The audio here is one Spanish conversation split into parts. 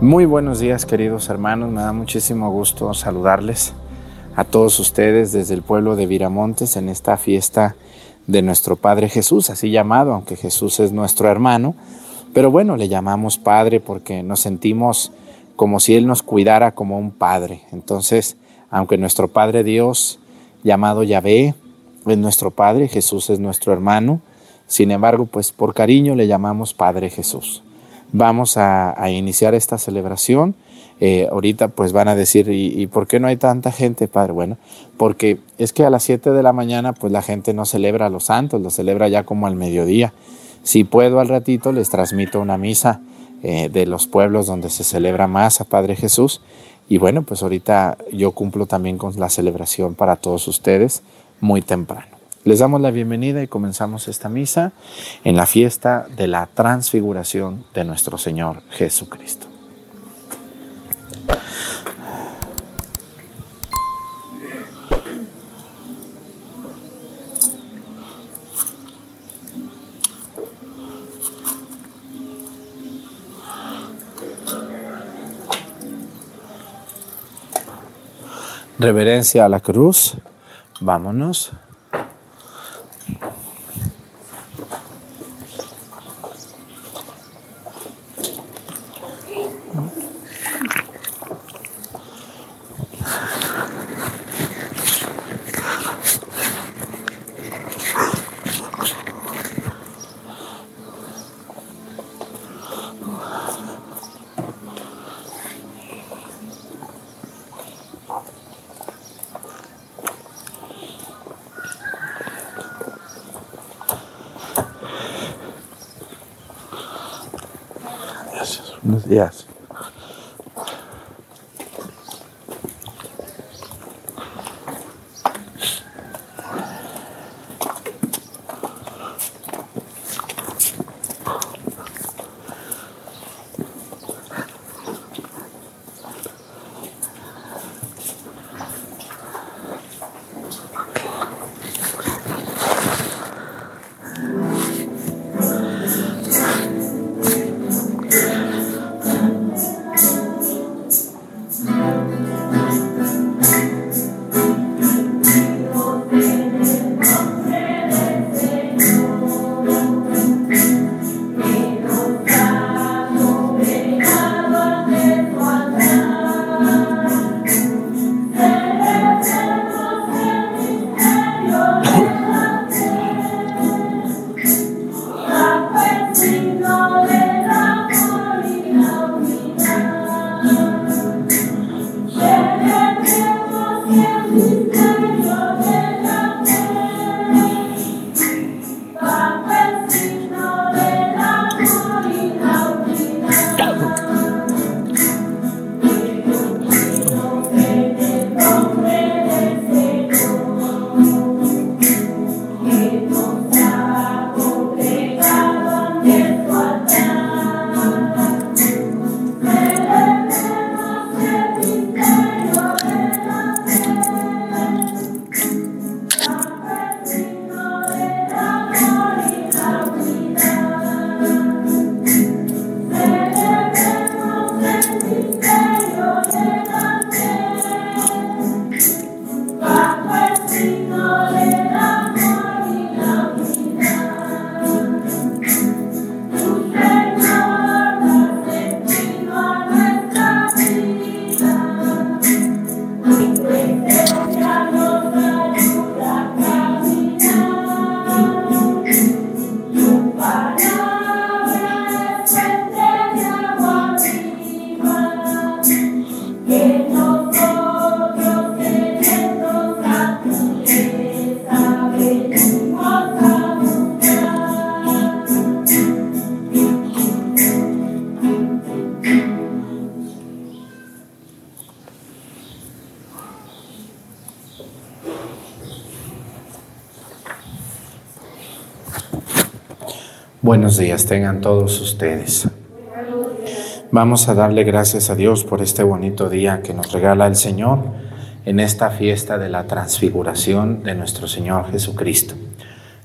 Muy buenos días queridos hermanos, me da muchísimo gusto saludarles a todos ustedes desde el pueblo de Viramontes en esta fiesta de nuestro Padre Jesús, así llamado, aunque Jesús es nuestro hermano, pero bueno, le llamamos Padre porque nos sentimos como si Él nos cuidara como un Padre. Entonces, aunque nuestro Padre Dios, llamado Yahvé, es nuestro Padre, Jesús es nuestro hermano, sin embargo, pues por cariño le llamamos Padre Jesús vamos a, iniciar esta celebración. Eh, ahorita pues van a decir, ¿y, por qué no hay tanta gente, Padre? Bueno, porque es que a las 7 de la mañana pues la gente no celebra a los santos, lo celebra ya como al mediodía. Si puedo al ratito les transmito una misa eh, de los pueblos donde se celebra más a Padre Jesús. Y bueno, pues ahorita yo cumplo también con la celebración para todos ustedes muy temprano. Les damos la bienvenida y comenzamos esta misa en la fiesta de la transfiguración de nuestro Señor Jesucristo. Reverencia a la cruz. Vámonos. Thank you. Yes. Días tengan todos ustedes. Vamos a darle gracias a Dios por este bonito día que nos regala el Señor en esta fiesta de la transfiguración de nuestro Señor Jesucristo,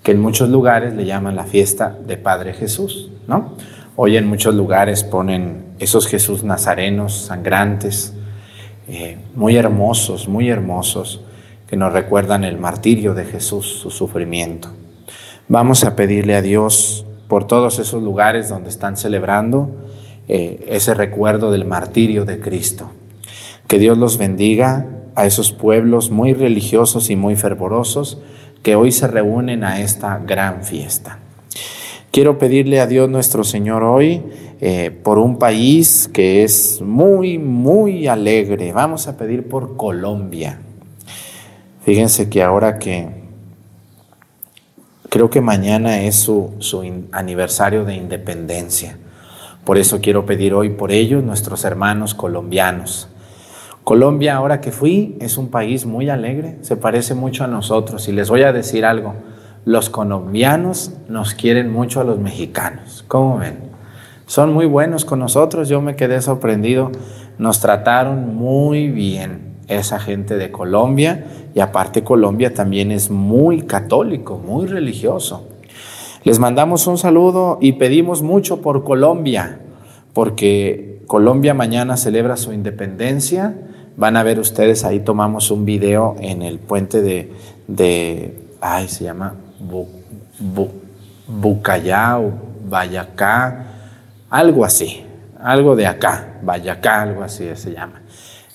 que en muchos lugares le llaman la fiesta de Padre Jesús, ¿no? Hoy en muchos lugares ponen esos Jesús nazarenos, sangrantes, eh, muy hermosos, muy hermosos, que nos recuerdan el martirio de Jesús, su sufrimiento. Vamos a pedirle a Dios por todos esos lugares donde están celebrando eh, ese recuerdo del martirio de Cristo. Que Dios los bendiga a esos pueblos muy religiosos y muy fervorosos que hoy se reúnen a esta gran fiesta. Quiero pedirle a Dios nuestro Señor hoy eh, por un país que es muy, muy alegre. Vamos a pedir por Colombia. Fíjense que ahora que creo que mañana es su, su aniversario de independencia. Por eso quiero pedir hoy por ellos, nuestros hermanos colombianos. Colombia, ahora que fui, es un país muy alegre, se parece mucho a nosotros. Y les voy a decir algo, los colombianos nos quieren mucho a los mexicanos. ¿Cómo ven? Son muy buenos con nosotros, yo me quedé sorprendido. Nos trataron muy bien esa gente de Colombia y aparte Colombia también es muy católico, muy religioso. Les mandamos un saludo y pedimos mucho por Colombia, porque Colombia mañana celebra su independencia. Van a ver ustedes, ahí tomamos un video en el puente de, de ay, se llama Bu, Bu, Bucayá Bayacá, algo así, algo de acá, Bayacá, algo así se llama.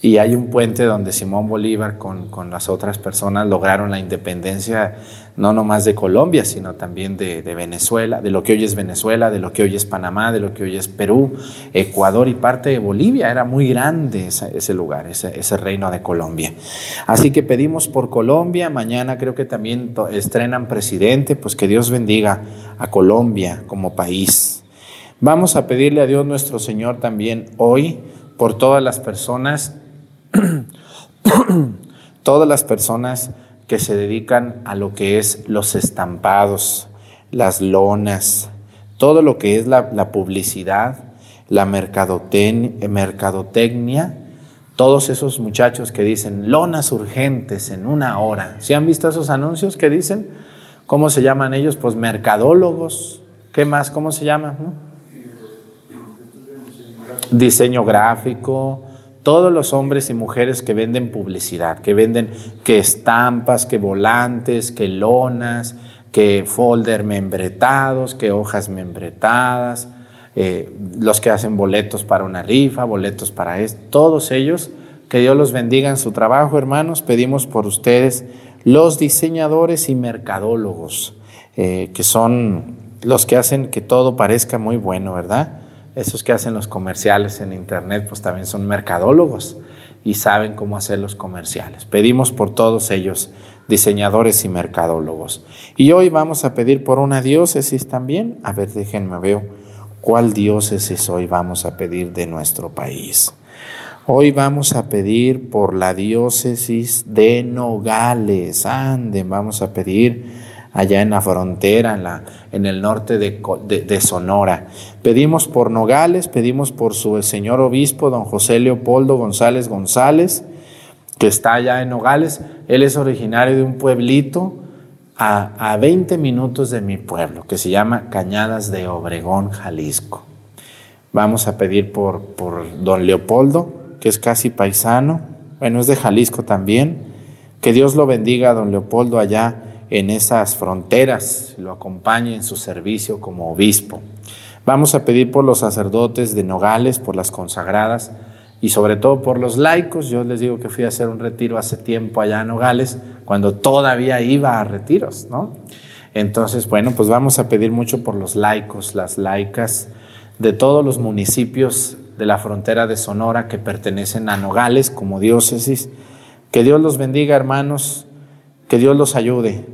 Y hay un puente donde Simón Bolívar con, con, las otras personas lograron la independencia no nomás de Colombia, sino también de, Venezuela, de lo que hoy es Venezuela, de lo que hoy es Panamá, de lo que hoy es Perú, Ecuador y parte de Bolivia. Era muy grande ese, ese lugar, ese, ese, reino de Colombia. Así que pedimos por Colombia. Mañana creo que también estrenan presidente, pues que Dios bendiga a Colombia como país. Vamos a pedirle a Dios nuestro Señor también hoy por todas las personas todas las personas que se dedican a lo que es los estampados, las lonas, todo lo que es la, publicidad, la mercadotecnia, todos esos muchachos que dicen lonas urgentes en una hora. ¿Sí han visto esos anuncios que dicen? ¿Cómo se llaman ellos? Pues mercadólogos. ¿Qué más? ¿Cómo se llama? Diseño gráfico todos los hombres y mujeres que venden publicidad, que venden que estampas, que volantes, que lonas, que folder membretados, que hojas membretadas, eh, los que hacen boletos para una rifa, boletos para esto, todos ellos, que Dios los bendiga en su trabajo, hermanos. Pedimos por ustedes los diseñadores y mercadólogos, eh, que son los que hacen que todo parezca muy bueno, ¿verdad? Esos que hacen los comerciales en internet, pues también son mercadólogos y saben cómo hacer los comerciales. Pedimos por todos ellos, diseñadores y mercadólogos. Y hoy vamos a pedir por una diócesis también. A ver, déjenme ver cuál diócesis hoy vamos a pedir de nuestro país. Hoy vamos a pedir por la diócesis de Nogales. Anden, vamos a pedir allá en la frontera, en, la, en el norte de, de, Sonora. Pedimos por Nogales, pedimos por su señor obispo, don José Leopoldo González González, que está allá en Nogales. Él es originario de un pueblito a, a 20 minutos de mi pueblo, que se llama Cañadas de Obregón, Jalisco. Vamos a pedir por, por don Leopoldo, que es casi paisano, bueno, es de Jalisco también. Que Dios lo bendiga, don Leopoldo, allá en esas fronteras, lo acompañe en su servicio como obispo. Vamos a pedir por los sacerdotes de Nogales, por las consagradas y sobre todo por los laicos. Yo les digo que fui a hacer un retiro hace tiempo allá en Nogales, cuando todavía iba a retiros, ¿no? Entonces, bueno, pues vamos a pedir mucho por los laicos, las laicas de todos los municipios de la frontera de Sonora que pertenecen a Nogales como diócesis. Que Dios los bendiga, hermanos, que Dios los ayude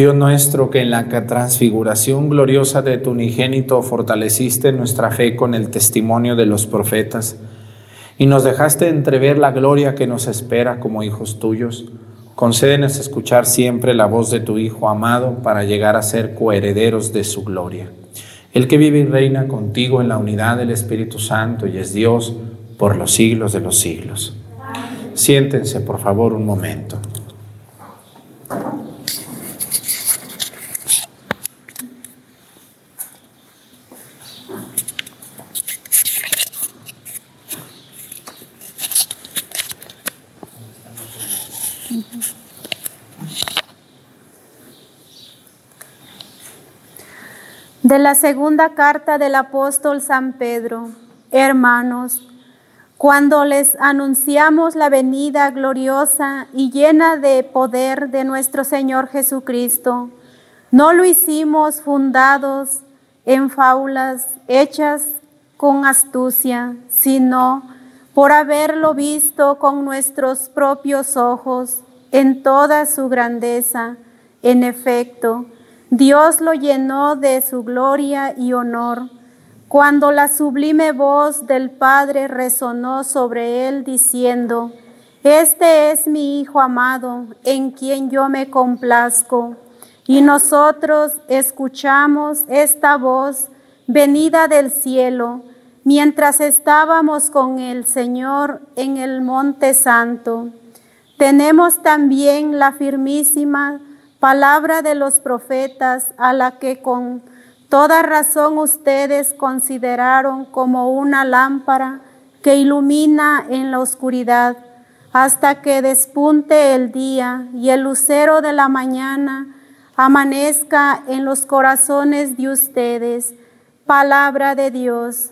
Dios nuestro, que en la transfiguración gloriosa de tu unigénito fortaleciste nuestra fe con el testimonio de los profetas y nos dejaste entrever la gloria que nos espera como hijos tuyos, concédenos escuchar siempre la voz de tu Hijo amado para llegar a ser coherederos de su gloria. El que vive y reina contigo en la unidad del Espíritu Santo y es Dios, por los siglos de los siglos. Siéntense, por favor, un momento. De la segunda carta del apóstol San Pedro, hermanos, cuando les anunciamos la venida gloriosa y llena de poder de nuestro Señor Jesucristo, no lo hicimos fundados en faulas hechas con astucia, sino por haberlo visto con nuestros propios ojos en toda su grandeza. En efecto, Dios lo llenó de su gloria y honor cuando la sublime voz del Padre resonó sobre él diciendo, Este es mi Hijo amado, en quien yo me complazco. Y nosotros escuchamos esta voz venida del cielo mientras estábamos con el Señor en el Monte Santo. Tenemos también la firmísima palabra de los profetas a la que con toda razón ustedes consideraron como una lámpara que ilumina en la oscuridad hasta que despunte el día y el lucero de la mañana amanezca en los corazones de ustedes. Palabra de Dios.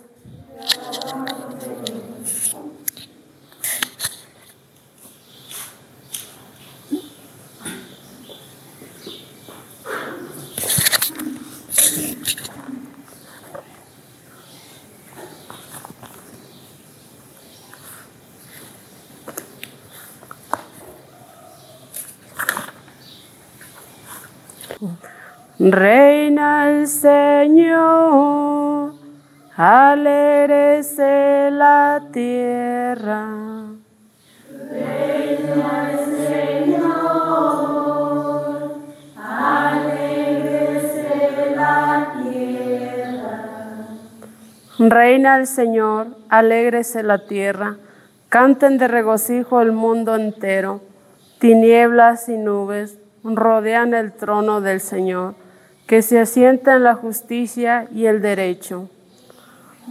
Reina el Señor, alégrese la tierra. Reina el Señor, alégrese la tierra. Reina el Señor, alégrese la tierra. Canten de regocijo el mundo entero. Tinieblas y nubes rodean el trono del Señor que se asienta en la justicia y el derecho.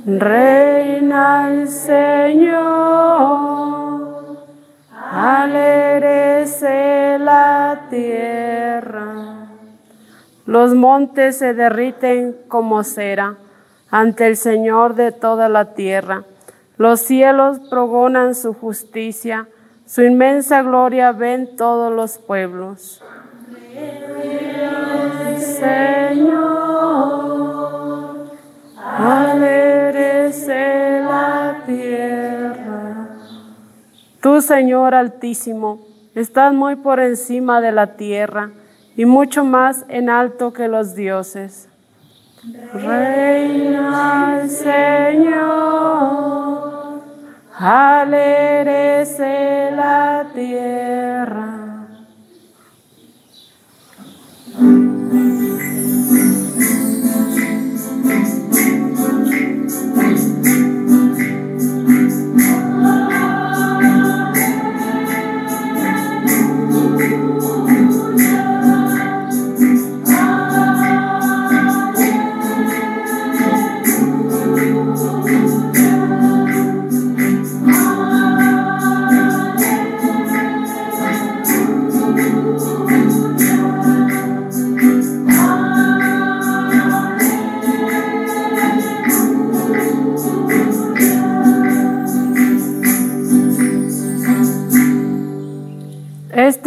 Reina el Señor, alégrese la tierra. Los montes se derriten como cera ante el Señor de toda la tierra. Los cielos progonan su justicia, su inmensa gloria ven todos los pueblos. Señor, alégrese la tierra. Tú, Señor Altísimo, estás muy por encima de la tierra y mucho más en alto que los dioses. Reina el Señor, alégrese la tierra.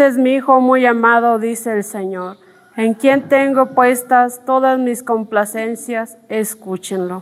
Este es mi Hijo muy amado, dice el Señor, en quien tengo puestas todas mis complacencias, escúchenlo.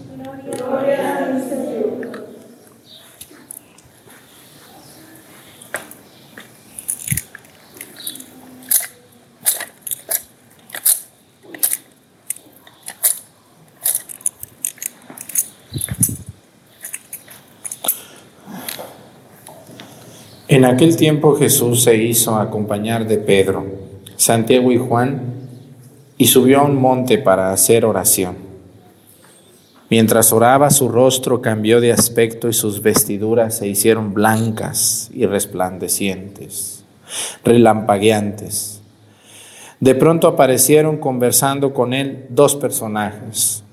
En aquel tiempo Jesús se hizo acompañar de Pedro, Santiago y Juan y subió a un monte para hacer oración. Mientras oraba su rostro cambió de aspecto y sus vestiduras se hicieron blancas y resplandecientes. relampagueantes. De pronto aparecieron conversando con él dos personajes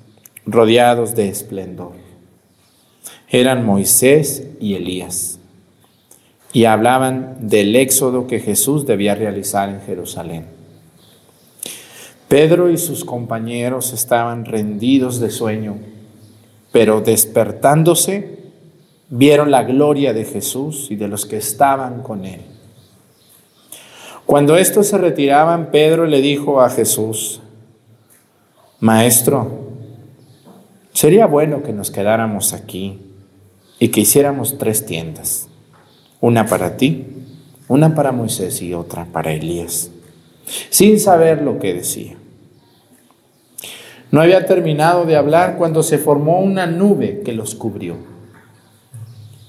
rodeados de esplendor. Eran Moisés y Elías y hablaban del éxodo que Jesús debía realizar en Jerusalén. Pedro y sus compañeros estaban rendidos de sueño, pero despertándose vieron la gloria de Jesús y de los que estaban con él. Cuando estos se retiraban, Pedro le dijo a Jesús, Maestro, sería bueno que nos quedáramos aquí y que hiciéramos tres tiendas, una para ti, una para Moisés y otra para Elías, sin saber lo que decía. No había terminado de hablar cuando se formó una nube que los cubrió.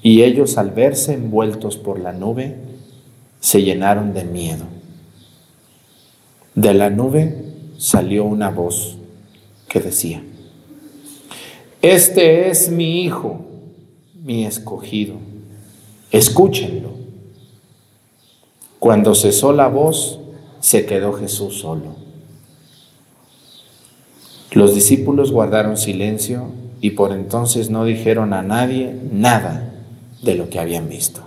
Y ellos al verse envueltos por la nube, se llenaron de miedo. De la nube salió una voz que decía, Este es mi Hijo, mi escogido, escúchenlo. Cuando cesó la voz, se quedó Jesús solo. Los discípulos guardaron silencio y por entonces no dijeron a nadie nada de lo que habían visto.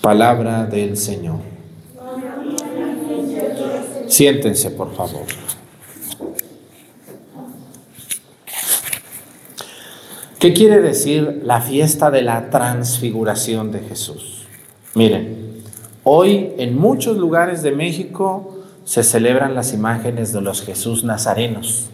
Palabra del Señor. Siéntense, por favor. ¿Qué quiere decir la fiesta de la transfiguración de Jesús? Miren, hoy en muchos lugares de México se celebran las imágenes de los Jesús nazarenos.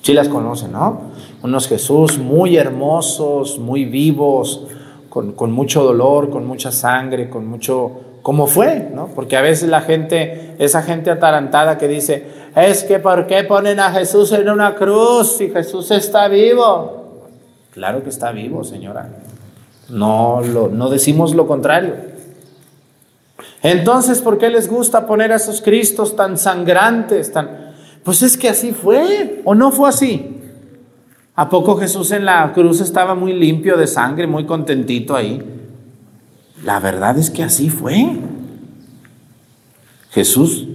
Sí las conocen, ¿no? Unos Jesús muy hermosos, muy vivos, con, con, mucho dolor, con mucha sangre, con mucho... como fue, ¿no? Porque a veces la gente, esa gente atarantada que dice, es que ¿por qué ponen a Jesús en una cruz si Jesús está vivo? Claro que está vivo, señora. No, lo, no decimos lo contrario. Entonces, ¿por qué les gusta poner a esos Cristos tan sangrantes, tan... Pues es que así fue, ¿o no fue así? ¿A poco Jesús en la cruz estaba muy limpio de sangre, muy contentito ahí? La verdad es que así fue. Jesús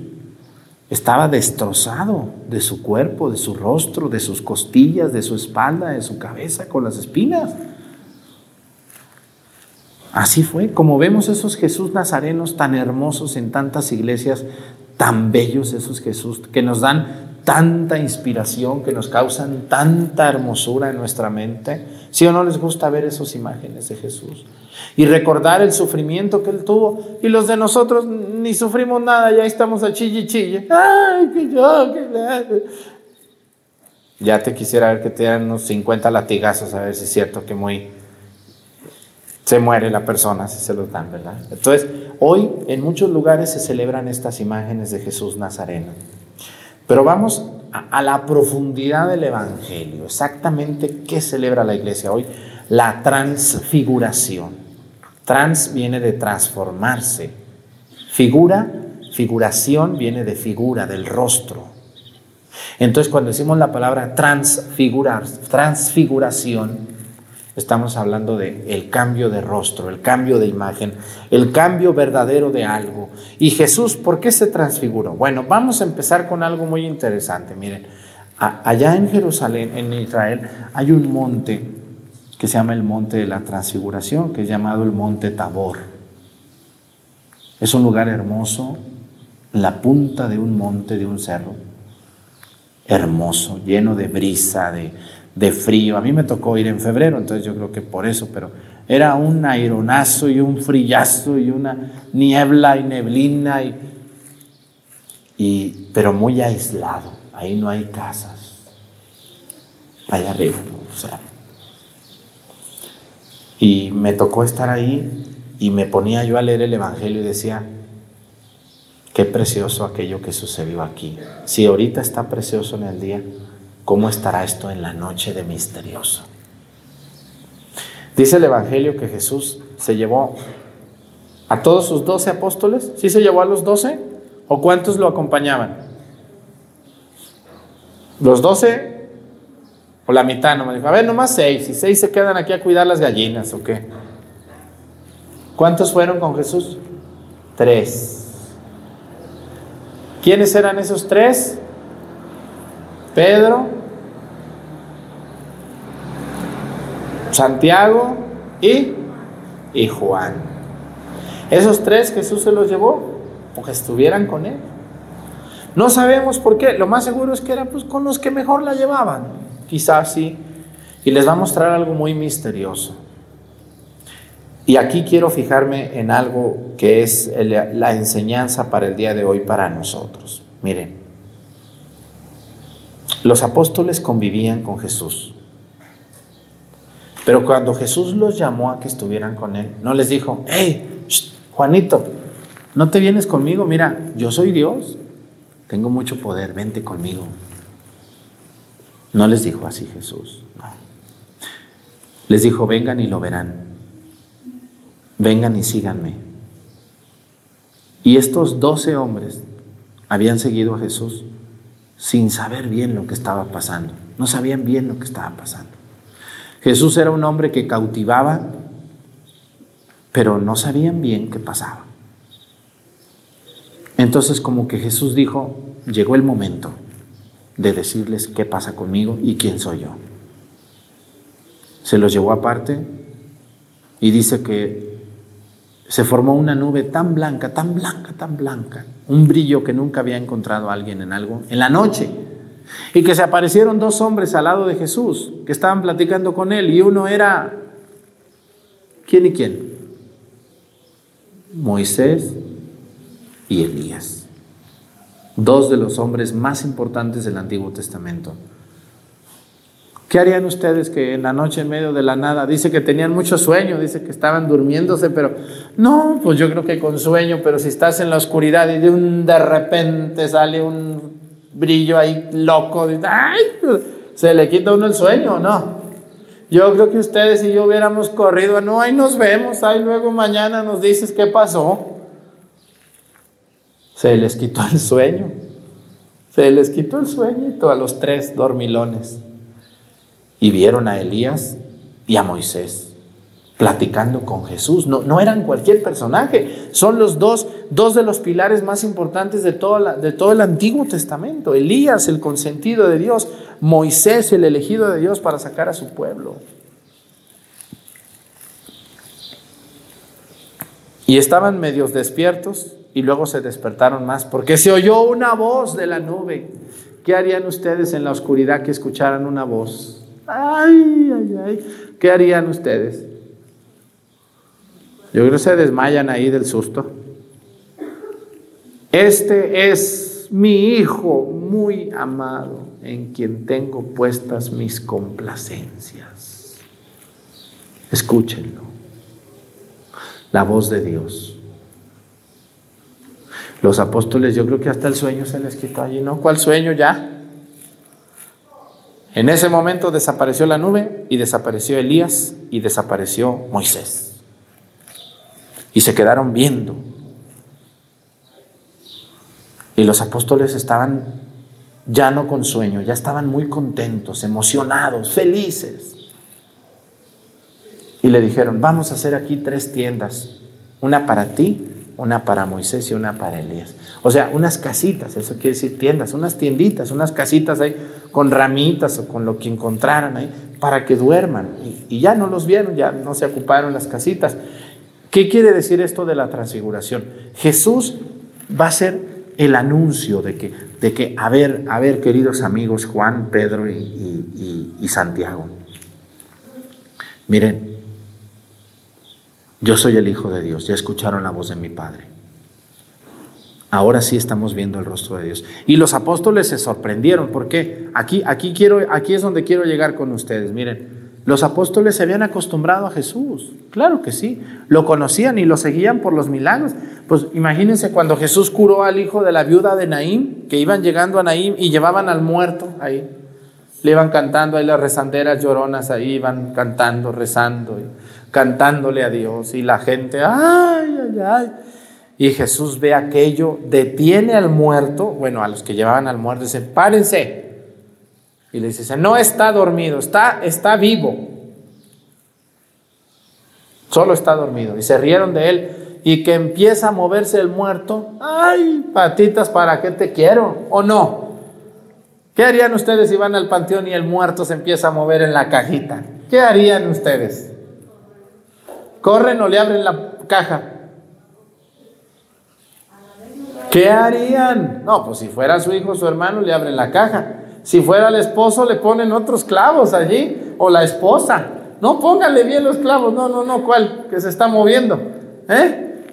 estaba destrozado de su cuerpo, de su rostro, de sus costillas, de su espalda, de su cabeza, con las espinas. Así fue, como vemos esos Jesús nazarenos tan hermosos en tantas iglesias, tan bellos esos Jesús, que nos dan tanta inspiración, que nos causan tanta hermosura en nuestra mente. ¿Sí o no les gusta ver esas imágenes de Jesús? Y recordar el sufrimiento que Él tuvo. Y los de nosotros ni sufrimos nada, ya estamos a chille chille. ¡Ay, que yo, que Ya te quisiera ver que te dan unos 50 latigazos, a ver si es cierto que muy se muere la persona si se los dan, ¿verdad? Entonces, hoy en muchos lugares se celebran estas imágenes de Jesús Nazareno. Pero vamos a, la profundidad del Evangelio. Exactamente qué celebra la iglesia hoy. La transfiguración. Trans viene de transformarse. Figura, figuración viene de figura, del rostro. Entonces cuando decimos la palabra transfigurar, transfiguración, Estamos hablando de el cambio de rostro, el cambio de imagen, el cambio verdadero de algo. Y Jesús, ¿por qué se transfiguró? Bueno, vamos a empezar con algo muy interesante. Miren, allá en Jerusalén, en Israel, hay un monte que se llama el monte de la transfiguración, que es llamado el monte Tabor. Es un lugar hermoso, la punta de un monte, de un cerro, hermoso, lleno de brisa, de, de frío. A mí me tocó ir en febrero, entonces yo creo que por eso, pero era un aironazo y un frillazo y una niebla y neblina, y, y, pero muy aislado. Ahí no hay casas. Allá arriba, o sea. Y me tocó estar ahí y me ponía yo a leer el Evangelio y decía, qué precioso aquello que sucedió aquí. Si ahorita está precioso en el día, ¿Cómo estará esto en la noche de misterioso? Dice el Evangelio que Jesús se llevó a todos sus doce apóstoles. ¿Sí se llevó a los doce? ¿O cuántos lo acompañaban? ¿Los doce? ¿O la mitad? No me dijo, a ver, nomás seis. Y seis se quedan aquí a cuidar las gallinas, ¿o qué? ¿Cuántos fueron con Jesús? Tres. ¿Quiénes eran esos tres? Pedro, Santiago y, y Juan. Esos tres Jesús se los llevó porque estuvieran con él. No sabemos por qué, lo más seguro es que eran pues, con los que mejor la llevaban, quizás sí. Y les va a mostrar algo muy misterioso. Y aquí quiero fijarme en algo que es la enseñanza para el día de hoy para nosotros. Miren, los apóstoles convivían con Jesús. Pero cuando Jesús los llamó a que estuvieran con él, no les dijo, hey, Juanito, no te vienes conmigo, mira, yo soy Dios, tengo mucho poder, vente conmigo. No les dijo así Jesús. Les dijo, vengan y lo verán. Vengan y síganme. Y estos doce hombres habían seguido a Jesús sin saber bien lo que estaba pasando. No sabían bien lo que estaba pasando. Jesús era un hombre que cautivaba, pero no sabían bien qué pasaba. Entonces como que Jesús dijo, llegó el momento de decirles qué pasa conmigo y quién soy yo. Se los llevó aparte y dice que se formó una nube tan blanca, tan blanca, tan blanca, un brillo que nunca había encontrado alguien en algo, en la noche. Y que se aparecieron dos hombres al lado de Jesús, que estaban platicando con él, y uno era, ¿quién y quién? Moisés y Elías, dos de los hombres más importantes del Antiguo Testamento. ¿Qué harían ustedes que en la noche en medio de la nada, dice que tenían mucho sueño, dice que estaban durmiéndose, pero no, pues yo creo que con sueño, pero si estás en la oscuridad y de un de repente sale un brillo ahí loco, ¡ay! se le quita uno el sueño, ¿no? Yo creo que ustedes y yo hubiéramos corrido, no, ahí nos vemos, ahí luego mañana nos dices qué pasó. Se les quitó el sueño. Se les quitó el sueño a los tres dormilones. Y vieron a Elías y a Moisés platicando con Jesús. No, no eran cualquier personaje, son los dos, dos de los pilares más importantes de, de todo el Antiguo Testamento. Elías, el consentido de Dios, Moisés, el elegido de Dios para sacar a su pueblo. Y estaban medios despiertos y luego se despertaron más porque se oyó una voz de la nube. ¿Qué harían ustedes en la oscuridad que escucharan una voz? Ay, ay, ay. ¿Qué harían ustedes? Yo creo que se desmayan ahí del susto. Este es mi hijo muy amado en quien tengo puestas mis complacencias. Escúchenlo. La voz de Dios. Los apóstoles, yo creo que hasta el sueño se les quitó allí, ¿no? ¿Cuál sueño ya? En ese momento desapareció la nube y desapareció Elías y desapareció Moisés. Y se quedaron viendo. Y los apóstoles estaban ya no con sueño, ya estaban muy contentos, emocionados, felices. Y le dijeron, vamos a hacer aquí tres tiendas, una para ti, una para Moisés y una para Elías. O sea, unas casitas, eso quiere decir tiendas, unas tienditas, unas casitas ahí con ramitas o con lo que encontraran ahí para que duerman. Y, ya no los vieron, ya no se ocuparon las casitas. ¿Qué quiere decir esto de la transfiguración? Jesús va a ser el anuncio de que, de que a ver, a ver, queridos amigos Juan, Pedro y, y Santiago, miren, yo soy el Hijo de Dios, ya escucharon la voz de mi Padre. Ahora sí estamos viendo el rostro de Dios. Y los apóstoles se sorprendieron, porque aquí, aquí, quiero, aquí es donde quiero llegar con ustedes. Miren, los apóstoles se habían acostumbrado a Jesús, claro que sí, lo conocían y lo seguían por los milagros. Pues imagínense cuando Jesús curó al hijo de la viuda de Naín, que iban llegando a Naín y llevaban al muerto ahí. Le iban cantando ahí las rezanderas lloronas, ahí iban cantando, rezando cantándole a Dios y la gente, ay, ay, ay. Y Jesús ve aquello, detiene al muerto, bueno, a los que llevaban al muerto, dice, párense. Y le dice, no está dormido, está, está vivo. Solo está dormido. Y se rieron de él. Y que empieza a moverse el muerto. ¡Ay, patitas, para qué te quiero! ¿O no? ¿Qué harían ustedes si van al panteón y el muerto se empieza a mover en la cajita? ¿Qué harían ustedes? ¿Corren o le abren la caja? ¿Qué harían? No, pues si fuera su hijo su hermano, le abren la caja. Si fuera el esposo, le ponen otros clavos allí. O la esposa. No, póngale bien los clavos. No, no, no, ¿cuál? Que se está moviendo. ¿Eh?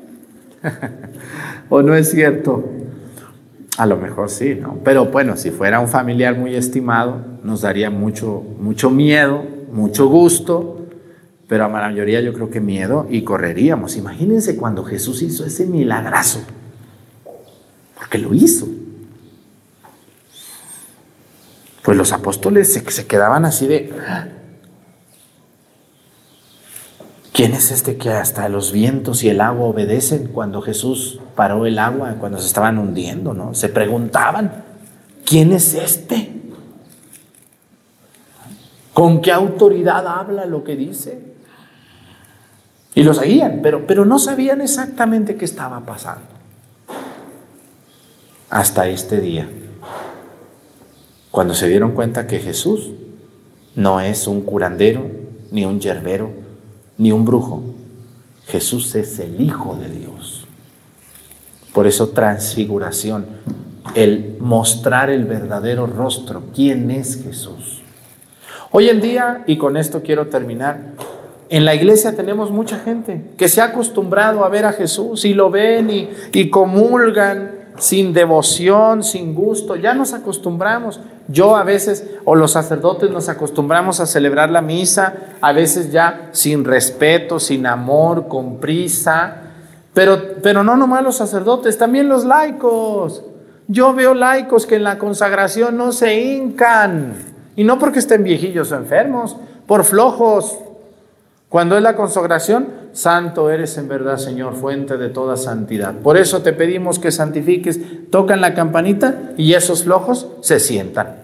¿O no es cierto? A lo mejor sí, ¿no? Pero bueno, si fuera un familiar muy estimado, nos daría mucho, mucho miedo, mucho gusto, pero a la mayoría yo creo que miedo y correríamos. Imagínense cuando Jesús hizo ese milagrazo, porque lo hizo. Pues los apóstoles se, se quedaban así de, ¿Quién es este que hasta los vientos y el agua obedecen cuando Jesús paró el agua, cuando se estaban hundiendo, ¿no? Se preguntaban, ¿quién es este? ¿Con qué autoridad habla lo que dice? Y lo seguían, pero, pero no sabían exactamente qué estaba pasando. Hasta este día, cuando se dieron cuenta que Jesús no es un curandero ni un yerbero, ni un brujo. Jesús es el Hijo de Dios. Por eso transfiguración, el mostrar el verdadero rostro, quién es Jesús. Hoy en día, y con esto quiero terminar, en la iglesia tenemos mucha gente que se ha acostumbrado a ver a Jesús y lo ven y, y comulgan sin devoción, sin gusto, ya nos acostumbramos. Yo a veces, o los sacerdotes nos acostumbramos a celebrar la misa, a veces ya sin respeto, sin amor, con prisa, pero, pero no nomás los sacerdotes, también los laicos. Yo veo laicos que en la consagración no se hincan, y no porque estén viejillos o enfermos, por flojos. Cuando es la consagración, santo eres en verdad, Señor, fuente de toda santidad. Por eso te pedimos que santifiques, tocan la campanita y esos flojos se sientan.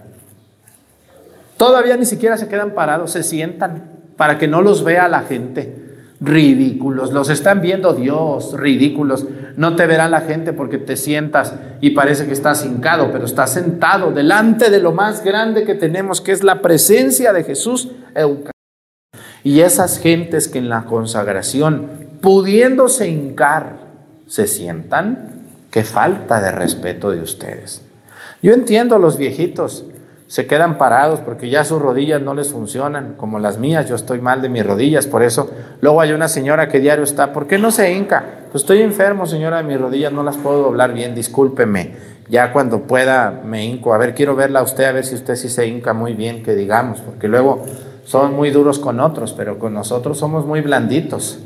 Todavía ni siquiera se quedan parados, se sientan para que no los vea la gente. Ridículos, los están viendo Dios, ridículos. No te verá la gente porque te sientas y parece que estás hincado, pero estás sentado delante de lo más grande que tenemos, que es la presencia de Jesús y esas gentes que en la consagración, pudiéndose hincar, se sientan, qué falta de respeto de ustedes. Yo entiendo a los viejitos, se quedan parados porque ya sus rodillas no les funcionan, como las mías, yo estoy mal de mis rodillas, por eso luego hay una señora que diario está, ¿por qué no se hinca? Pues estoy enfermo, señora, de mis rodillas no las puedo doblar bien, discúlpeme, ya cuando pueda me hinco, a ver, quiero verla a usted, a ver si usted sí se hinca muy bien, que digamos, porque luego son muy duros con otros, pero con nosotros somos muy blanditos.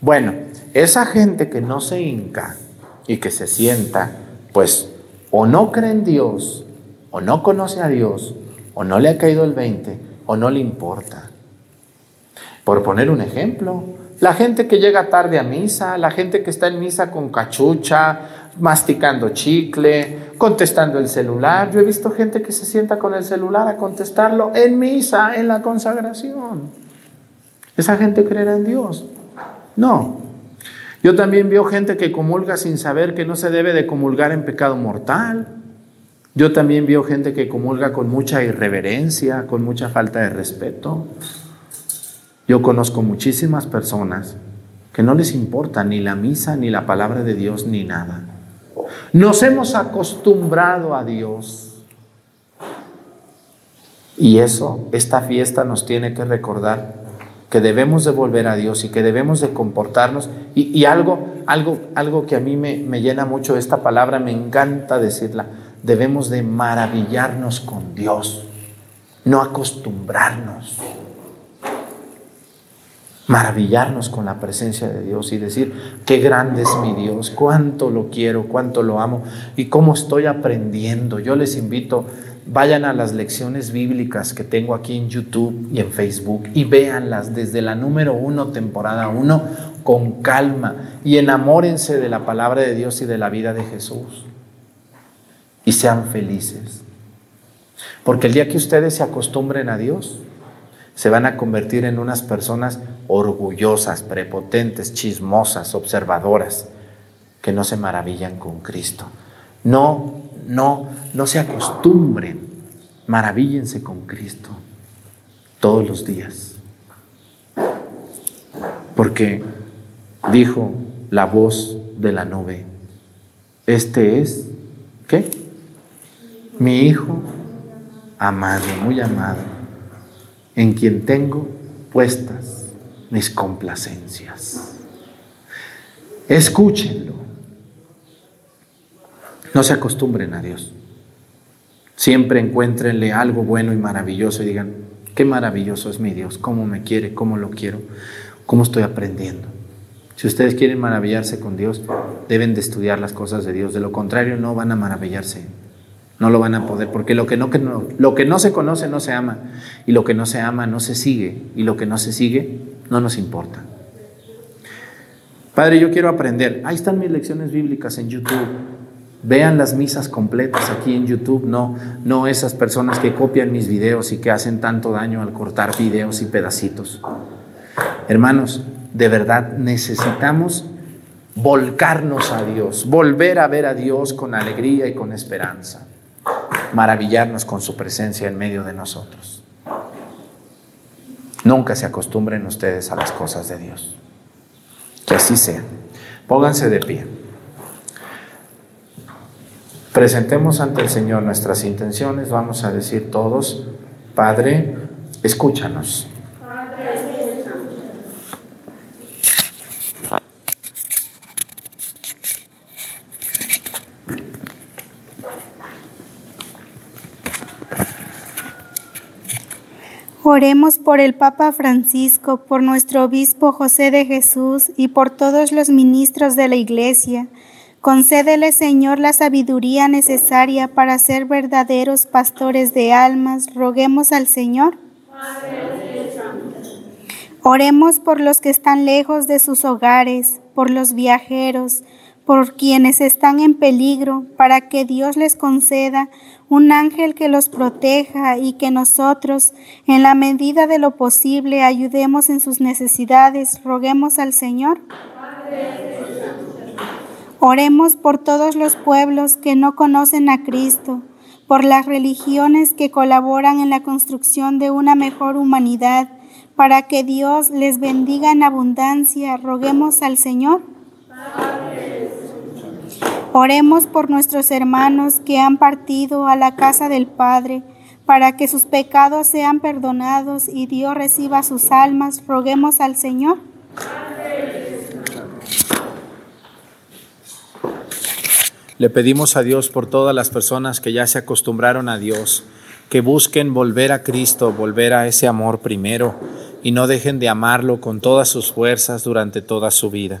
Bueno, esa gente que no se hinca y que se sienta, pues o no cree en Dios, o no conoce a Dios, o no le ha caído el 20, o no le importa. Por poner un ejemplo, la gente que llega tarde a misa, la gente que está en misa con cachucha, masticando chicle, contestando el celular. Yo he visto gente que se sienta con el celular a contestarlo en misa, en la consagración. ¿Esa gente creerá en Dios? No. Yo también veo gente que comulga sin saber que no se debe de comulgar en pecado mortal. Yo también veo gente que comulga con mucha irreverencia, con mucha falta de respeto. Yo conozco muchísimas personas que no les importa ni la misa, ni la palabra de Dios, ni nada. Nos hemos acostumbrado a Dios. Y eso, esta fiesta nos tiene que recordar que debemos de volver a Dios y que debemos de comportarnos. Y, algo, algo, algo que a mí me, me llena mucho esta palabra, me encanta decirla, debemos de maravillarnos con Dios, no acostumbrarnos maravillarnos con la presencia de Dios y decir, qué grande es mi Dios, cuánto lo quiero, cuánto lo amo y cómo estoy aprendiendo. Yo les invito, vayan a las lecciones bíblicas que tengo aquí en YouTube y en Facebook y véanlas desde la número uno, temporada uno, con calma y enamórense de la palabra de Dios y de la vida de Jesús y sean felices. Porque el día que ustedes se acostumbren a Dios, se van a convertir en unas personas orgullosas, prepotentes, chismosas, observadoras, que no se maravillan con Cristo. No, no, no se acostumbren, maravíllense con Cristo todos los días. Porque dijo la voz de la nube, este es, ¿qué? Mi hijo amado, muy amado, en quien tengo puestas mis complacencias. Escúchenlo. No se acostumbren a Dios. Siempre encuéntrenle algo bueno y maravilloso y digan, qué maravilloso es mi Dios, cómo me quiere, cómo lo quiero, cómo estoy aprendiendo. Si ustedes quieren maravillarse con Dios, deben de estudiar las cosas de Dios. De lo contrario, no van a maravillarse. No lo van a poder, porque lo que no, que no, lo que no se conoce no se ama. Y lo que no se ama no se sigue. Y lo que no se sigue no nos importa. Padre, yo quiero aprender. Ahí están mis lecciones bíblicas en YouTube. Vean las misas completas aquí en YouTube, no, no esas personas que copian mis videos y que hacen tanto daño al cortar videos y pedacitos. Hermanos, de verdad necesitamos volcarnos a Dios, volver a ver a Dios con alegría y con esperanza, maravillarnos con su presencia en medio de nosotros. Nunca se acostumbren ustedes a las cosas de Dios. Que así sea. Pónganse de pie. Presentemos ante el Señor nuestras intenciones. Vamos a decir todos, Padre, escúchanos. Oremos por el Papa Francisco, por nuestro obispo José de Jesús y por todos los ministros de la Iglesia. Concédele, Señor, la sabiduría necesaria para ser verdaderos pastores de almas. Roguemos al Señor. Oremos por los que están lejos de sus hogares, por los viajeros, por quienes están en peligro, para que Dios les conceda un ángel que los proteja y que nosotros, en la medida de lo posible, ayudemos en sus necesidades. Roguemos al Señor. Oremos por todos los pueblos que no conocen a Cristo, por las religiones que colaboran en la construcción de una mejor humanidad, para que Dios les bendiga en abundancia. Roguemos al Señor. Oremos por nuestros hermanos que han partido a la casa del Padre, para que sus pecados sean perdonados y Dios reciba sus almas. Roguemos al Señor. Le pedimos a Dios por todas las personas que ya se acostumbraron a Dios, que busquen volver a Cristo, volver a ese amor primero y no dejen de amarlo con todas sus fuerzas durante toda su vida.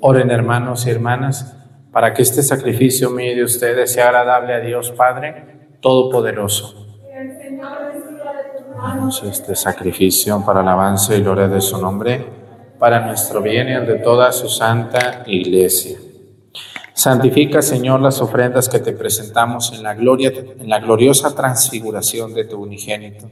Oren hermanos y hermanas para que este sacrificio mío de ustedes sea agradable a Dios Padre Todopoderoso. Este sacrificio para alabanza y gloria de su nombre, para nuestro bien y el de toda su santa iglesia. Santifica, Señor, las ofrendas que te presentamos en la, gloria, en la gloriosa transfiguración de tu unigénito,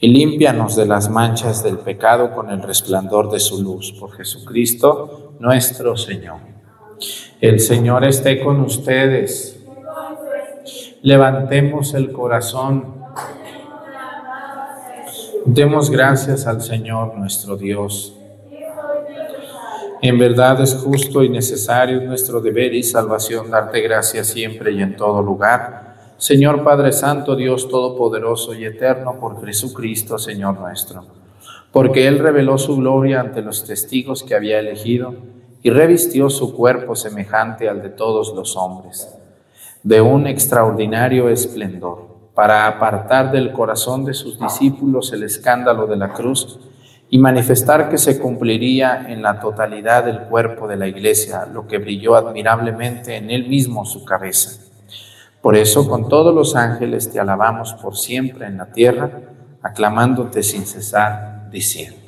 y límpianos de las manchas del pecado con el resplandor de su luz. Por Jesucristo, nuestro Señor. El Señor esté con ustedes. Levantemos el corazón. Demos gracias al Señor nuestro Dios. En verdad es justo y necesario nuestro deber y salvación darte gracias siempre y en todo lugar. Señor Padre Santo, Dios Todopoderoso y Eterno, por Jesucristo, Señor nuestro. Porque Él reveló su gloria ante los testigos que había elegido y revistió su cuerpo semejante al de todos los hombres, de un extraordinario esplendor, para apartar del corazón de sus discípulos el escándalo de la cruz y manifestar que se cumpliría en la totalidad del cuerpo de la iglesia lo que brilló admirablemente en él mismo su cabeza. Por eso con todos los ángeles te alabamos por siempre en la tierra, aclamándote sin cesar, diciendo.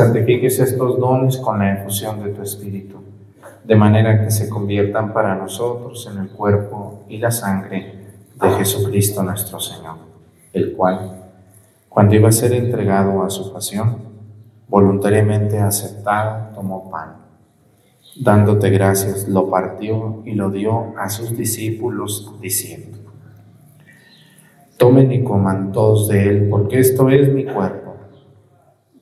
Santifiques estos dones con la efusión de tu Espíritu, de manera que se conviertan para nosotros en el cuerpo y la sangre de Jesucristo nuestro Señor, el cual, cuando iba a ser entregado a su pasión, voluntariamente aceptado, tomó pan. Dándote gracias, lo partió y lo dio a sus discípulos, diciendo, Tomen y coman todos de él, porque esto es mi cuerpo,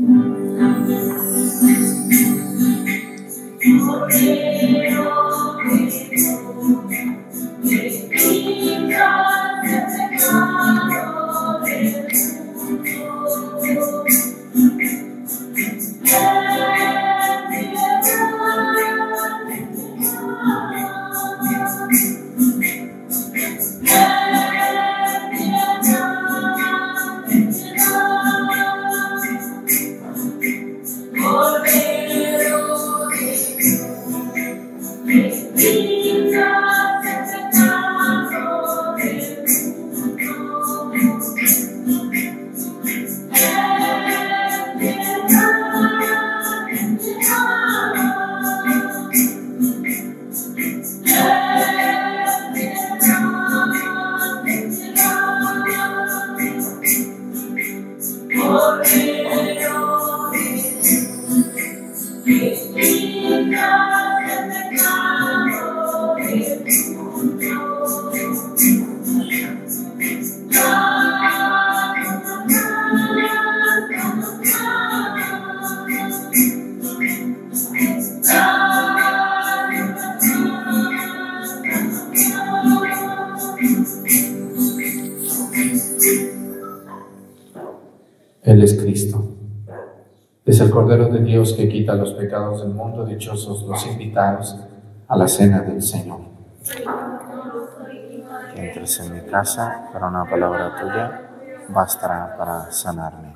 Él dichosos los invitados a la cena del Señor. Que entres en mi casa, para una palabra tuya bastará para sanarme.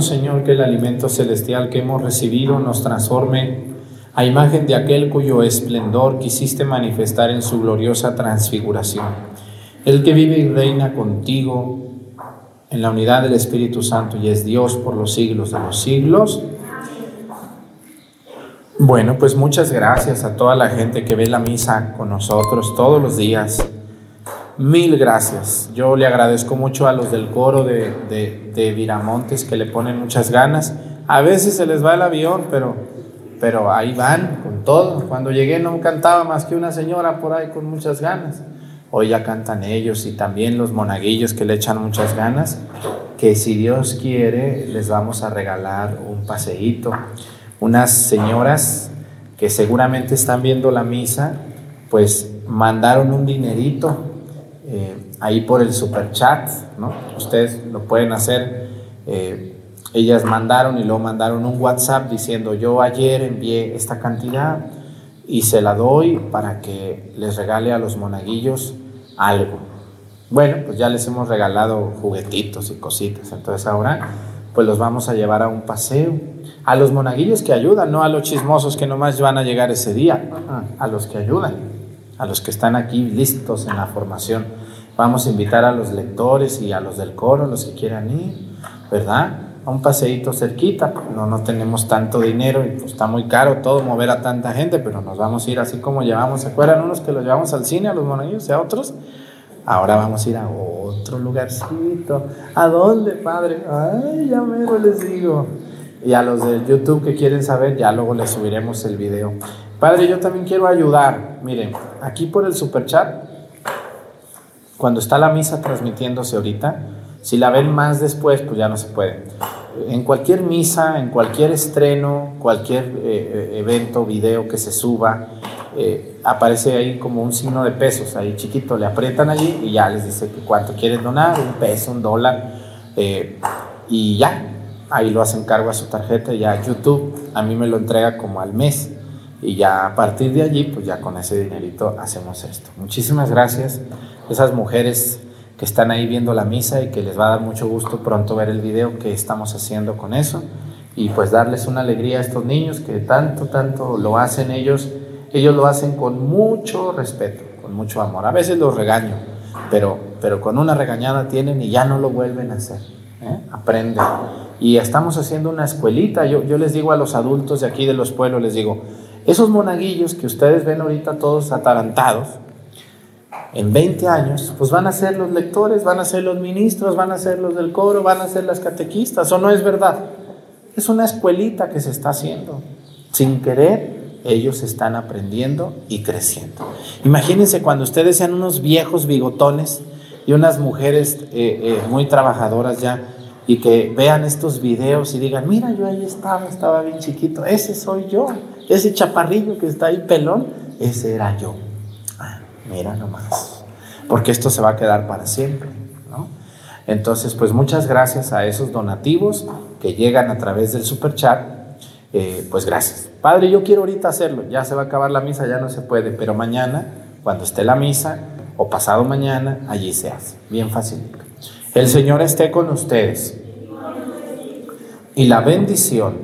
Señor, que el alimento celestial que hemos recibido nos transforme a imagen de aquel cuyo esplendor quisiste manifestar en su gloriosa transfiguración. El que vive y reina contigo en la unidad del Espíritu Santo y es Dios por los siglos de los siglos. Bueno, pues muchas gracias a toda la gente que ve la misa con nosotros todos los días. Mil gracias. Yo le agradezco mucho a los del coro de, de, Viramontes que le ponen muchas ganas. A veces se les va el avión, pero, pero ahí van con todo. Cuando llegué no cantaba más que una señora por ahí con muchas ganas. Hoy ya cantan ellos y también los monaguillos que le echan muchas ganas. Que si Dios quiere les vamos a regalar un paseíto. Unas señoras que seguramente están viendo la misa, pues mandaron un dinerito eh, ahí por el super chat, ¿no? Ustedes lo pueden hacer. Eh, ellas mandaron y luego mandaron un WhatsApp diciendo yo ayer envié esta cantidad y se la doy para que les regale a los monaguillos algo. Bueno, pues ya les hemos regalado juguetitos y cositas, entonces ahora pues los vamos a llevar a un paseo. A los monaguillos que ayudan, no a los chismosos que nomás van a llegar ese día, a los que ayudan a los que están aquí listos en la formación. Vamos a invitar a los lectores y a los del coro, los que quieran ir, ¿verdad? A un paseíto cerquita. No, no tenemos tanto dinero y pues está muy caro todo mover a tanta gente, pero nos vamos a ir así como llevamos. ¿Se acuerdan unos que los llevamos al cine, a los monaguillos y a otros? Ahora vamos a ir a otro lugarcito. ¿A dónde, padre? Ay, ya mero les digo. Y a los de YouTube que quieren saber, ya luego les subiremos el video. Padre, yo también quiero ayudar. Miren, aquí por el super chat, cuando está la misa transmitiéndose ahorita, si la ven más después, pues ya no se puede. En cualquier misa, en cualquier estreno, cualquier eh, eh, evento, video que se suba, eh, aparece ahí como un signo de pesos, ahí chiquito, le aprietan allí y ya les dice que cuánto quieren donar, un peso, un dólar, y ya, ahí lo hacen cargo a su tarjeta, ya YouTube a mí me lo entrega como al mes. Y ya a partir de allí, pues ya con ese dinerito hacemos esto. Muchísimas gracias. Esas mujeres que están ahí viendo la misa y que les va a dar mucho gusto pronto ver el video que estamos haciendo con eso. Y pues darles una alegría a estos niños que tanto, tanto lo hacen ellos. Ellos lo hacen con mucho respeto, con mucho amor. A veces los regaño, pero, pero con una regañada tienen y ya no lo vuelven a hacer. ¿eh? Aprenden. Y estamos haciendo una escuelita. Yo, yo les digo a los adultos de aquí de los pueblos, les digo, esos monaguillos que ustedes ven ahorita todos atarantados, en 20 años, pues van a ser los lectores, van a ser los ministros, van a ser los del coro, van a ser las catequistas, ¿o no es verdad? Es una escuelita que se está haciendo. Sin querer, ellos están aprendiendo y creciendo. Imagínense cuando ustedes sean unos viejos bigotones y unas mujeres eh, eh, muy trabajadoras ya y que vean estos videos y digan, mira, yo ahí estaba, estaba bien chiquito, ese soy yo. Ese chaparrillo que está ahí pelón, ese era yo. Ah, mira nomás. Porque esto se va a quedar para siempre. ¿no? Entonces, pues muchas gracias a esos donativos que llegan a través del super chat. Eh, pues gracias. Padre, yo quiero ahorita hacerlo. Ya se va a acabar la misa, ya no se puede. Pero mañana, cuando esté la misa, o pasado mañana, allí se hace. Bien fácil. El Señor esté con ustedes. Y la bendición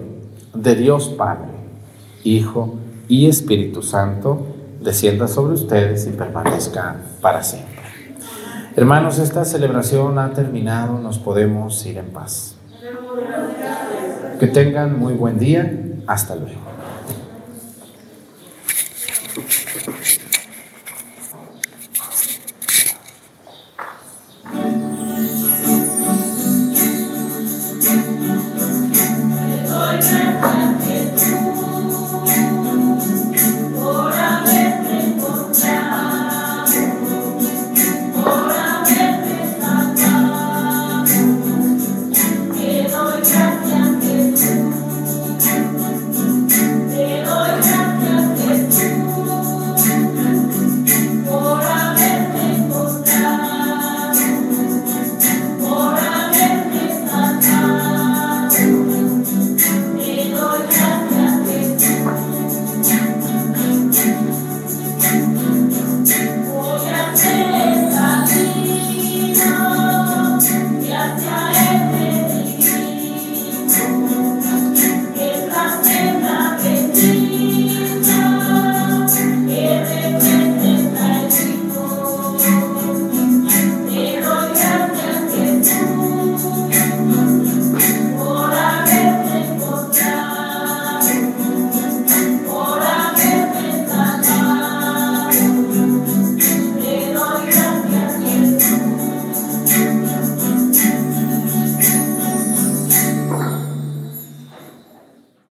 de Dios Padre Hijo y Espíritu Santo, descienda sobre ustedes y permanezca para siempre. Hermanos, esta celebración ha terminado, nos podemos ir en paz. Que tengan muy buen día, hasta luego.